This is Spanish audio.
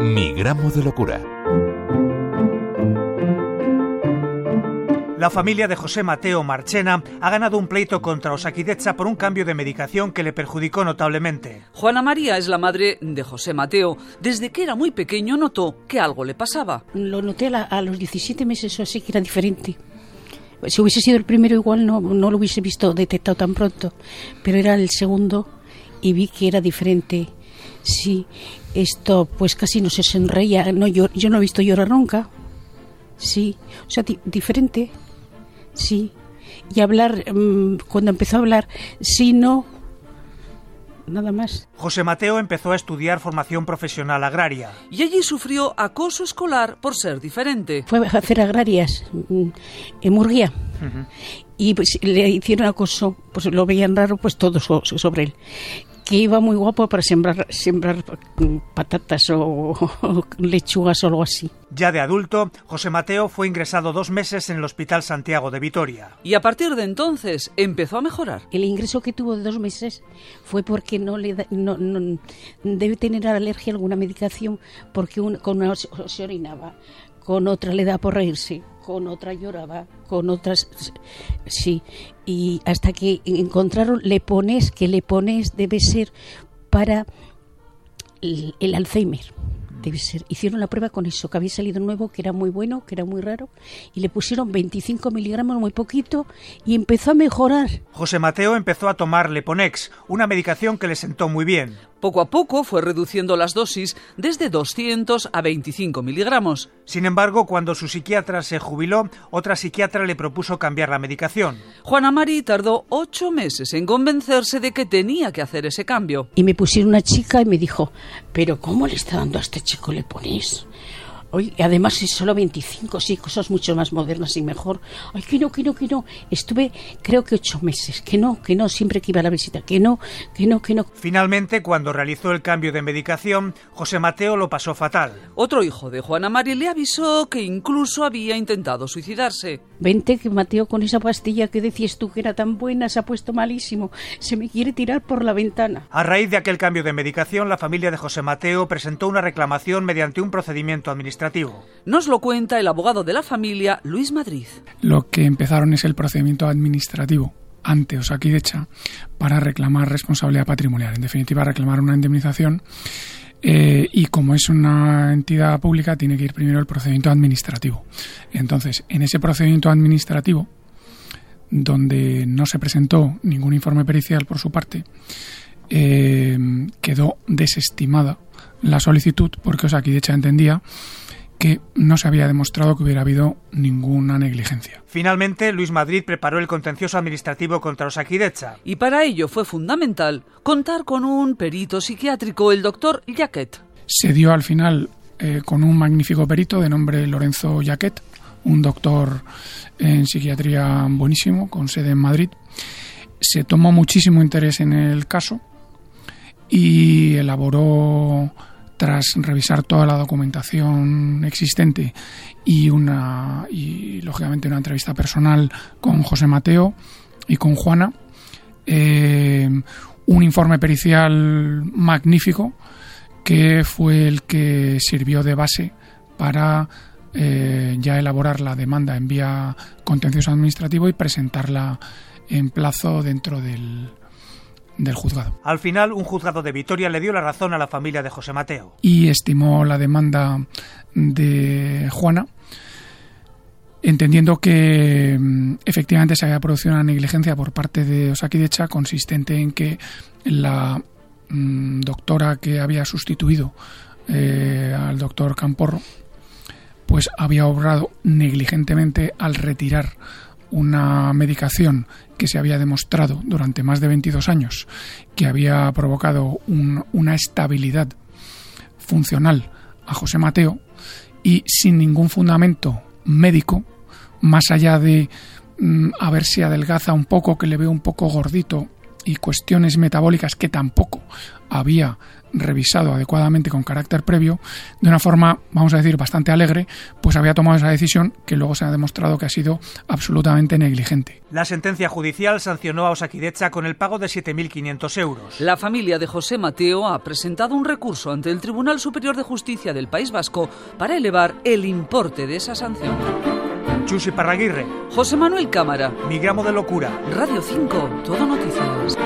Mi gramo de locura. La familia de José Mateo Marchena ha ganado un pleito contra Osakidecha por un cambio de medicación que le perjudicó notablemente. Juana María es la madre de José Mateo. Desde que era muy pequeño notó que algo le pasaba. Lo noté a, los 17 meses o así que era diferente. Si hubiese sido el primero igual no, no lo hubiese visto detectado tan pronto, pero era el segundo y vi que era diferente. Sí, esto pues casi no se sonreía, no, yo, yo no he visto llorar nunca. Sí, o sea, di- diferente. Sí. Y hablar, mm, cuando empezó a hablar, sí, no, nada más. José Mateo empezó a estudiar formación profesional agraria. Y allí sufrió acoso escolar por ser diferente. Fue a hacer agrarias mm, en Murguía. Y pues le hicieron acoso, pues lo veían raro, pues todo so- sobre él. Que iba muy guapo para sembrar, sembrar patatas o, o lechugas o algo así. Ya de adulto, José Mateo fue ingresado dos meses en el Hospital Santiago de Vitoria. Y a partir de entonces empezó a mejorar. El ingreso que tuvo de dos meses fue porque no le da- no, no- debe tener alergia a alguna medicación porque un- con una se se orinaba, con otra le da por reírse, con otra lloraba, con otras sí y hasta que encontraron le pones que le pones debe ser para el, el Alzheimer. Debe ser. Hicieron la prueba con eso, que había salido nuevo, que era muy bueno, que era muy raro, y le pusieron 25 miligramos, muy poquito, y empezó a mejorar. José Mateo empezó a tomar Leponex, una medicación que le sentó muy bien. Poco a poco fue reduciendo las dosis desde 200 a 25 miligramos. Sin embargo, cuando su psiquiatra se jubiló, otra psiquiatra le propuso cambiar la medicación. Juana Mari tardó ocho meses en convencerse de que tenía que hacer ese cambio. Y me pusieron una chica y me dijo, pero ¿cómo le está dando a este chico le pones? Oye, y además es solo 25, sí, cosas mucho más modernas y mejor. Ay, que no, que no, que no. Estuve, creo que ocho meses. Que no, que no, siempre que iba a la visita. Que no, que no, que no. Finalmente, cuando realizó el cambio de medicación, José Mateo lo pasó fatal. Otro hijo de Juana Mari le avisó que incluso había intentado suicidarse. Vente que Mateo con esa pastilla que decías tú que era tan buena se ha puesto malísimo. Se me quiere tirar por la ventana. A raíz de aquel cambio de medicación, la familia de José Mateo presentó una reclamación mediante un procedimiento administrativo. Nos lo cuenta el abogado de la familia, Luis Madrid. Lo que empezaron es el procedimiento administrativo ante Osakidecha para reclamar responsabilidad patrimonial. En definitiva, reclamar una indemnización eh, y como es una entidad pública tiene que ir primero el procedimiento administrativo. Entonces, en ese procedimiento administrativo, donde no se presentó ningún informe pericial por su parte, eh, quedó desestimada la solicitud porque Osakidecha entendía que no se había demostrado que hubiera habido ninguna negligencia. Finalmente, Luis Madrid preparó el contencioso administrativo contra Osakidecha. Y para ello fue fundamental contar con un perito psiquiátrico, el doctor Jaquet. Se dio al final eh, con un magnífico perito de nombre Lorenzo Jaquet, un doctor en psiquiatría buenísimo, con sede en Madrid. Se tomó muchísimo interés en el caso y elaboró tras revisar toda la documentación existente y una y lógicamente una entrevista personal con José Mateo y con Juana eh, un informe pericial magnífico que fue el que sirvió de base para eh, ya elaborar la demanda en vía contencioso administrativo y presentarla en plazo dentro del, del juzgado. Al final, un juzgado de Vitoria le dio la razón a la familia de José Mateo. Y estimó la demanda de Juana, entendiendo que mm, efectivamente se había producido una negligencia por parte de Osakidecha consistente en que la mm, doctora que había sustituido eh, al doctor Camporro pues había obrado negligentemente al retirar una medicación que se había demostrado durante más de 22 años que había provocado un- una estabilidad funcional a José Mateo y sin ningún fundamento médico, más allá de mm, a ver si adelgaza un poco, que le veo un poco gordito y cuestiones metabólicas que tampoco había revisado adecuadamente con carácter previo, de una forma, vamos a decir, bastante alegre, pues había tomado esa decisión que luego se ha demostrado que ha sido absolutamente negligente. La sentencia judicial sancionó a Osakidecha con el pago de 7.500 euros. La familia de José Mateo ha presentado un recurso ante el Tribunal Superior de Justicia del País Vasco para elevar el importe de esa sanción. Chus Parraguirre, José Manuel Cámara. Mi gramo de locura. Radio 5, todo noticias.